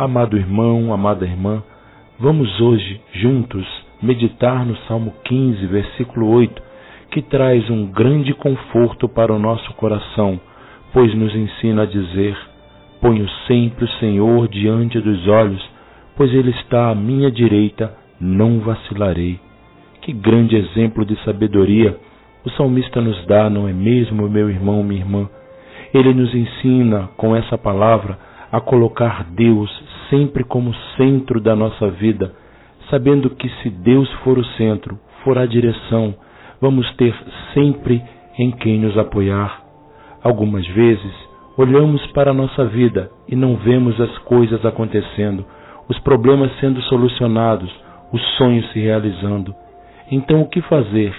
Amado irmão, amada irmã, vamos hoje juntos meditar no Salmo 15, versículo 8, que traz um grande conforto para o nosso coração, pois nos ensina a dizer: Ponho sempre o Senhor diante dos olhos, pois Ele está à minha direita, não vacilarei. Que grande exemplo de sabedoria o salmista nos dá, não é mesmo, meu irmão, minha irmã? Ele nos ensina com essa palavra a colocar Deus sempre como centro da nossa vida, sabendo que se Deus for o centro, for a direção, vamos ter sempre em quem nos apoiar. Algumas vezes, olhamos para a nossa vida e não vemos as coisas acontecendo, os problemas sendo solucionados, os sonhos se realizando. Então, o que fazer?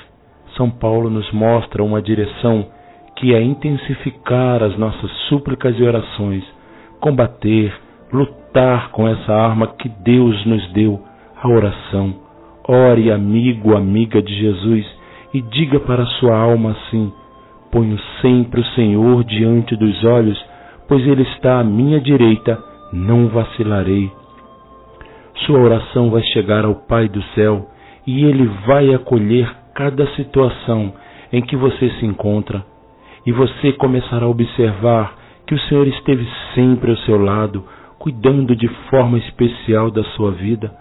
São Paulo nos mostra uma direção que é intensificar as nossas súplicas e orações, combater, lutar com essa arma que Deus nos deu, a oração. Ore, amigo, amiga de Jesus, e diga para a sua alma assim: Ponho sempre o Senhor diante dos olhos, pois Ele está à minha direita, não vacilarei. Sua oração vai chegar ao Pai do céu e Ele vai acolher cada situação em que você se encontra, e você começará a observar que o Senhor esteve sempre ao seu lado, cuidando de forma especial da sua vida.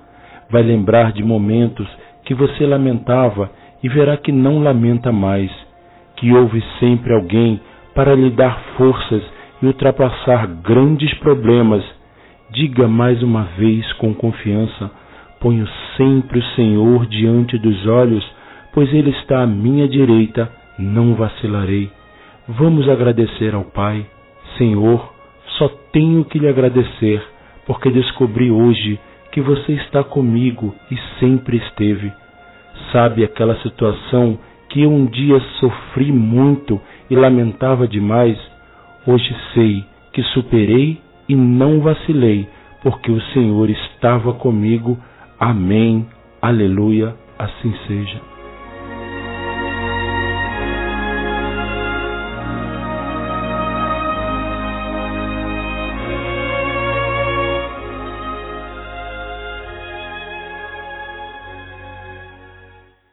Vai lembrar de momentos que você lamentava e verá que não lamenta mais, que houve sempre alguém para lhe dar forças e ultrapassar grandes problemas. Diga mais uma vez com confiança: Ponho sempre o Senhor diante dos olhos, pois Ele está à minha direita, não vacilarei. Vamos agradecer ao Pai. Senhor, só tenho que lhe agradecer, porque descobri hoje que você está comigo e sempre esteve. Sabe aquela situação que um dia sofri muito e lamentava demais? Hoje sei que superei e não vacilei, porque o Senhor estava comigo. Amém. Aleluia. Assim seja.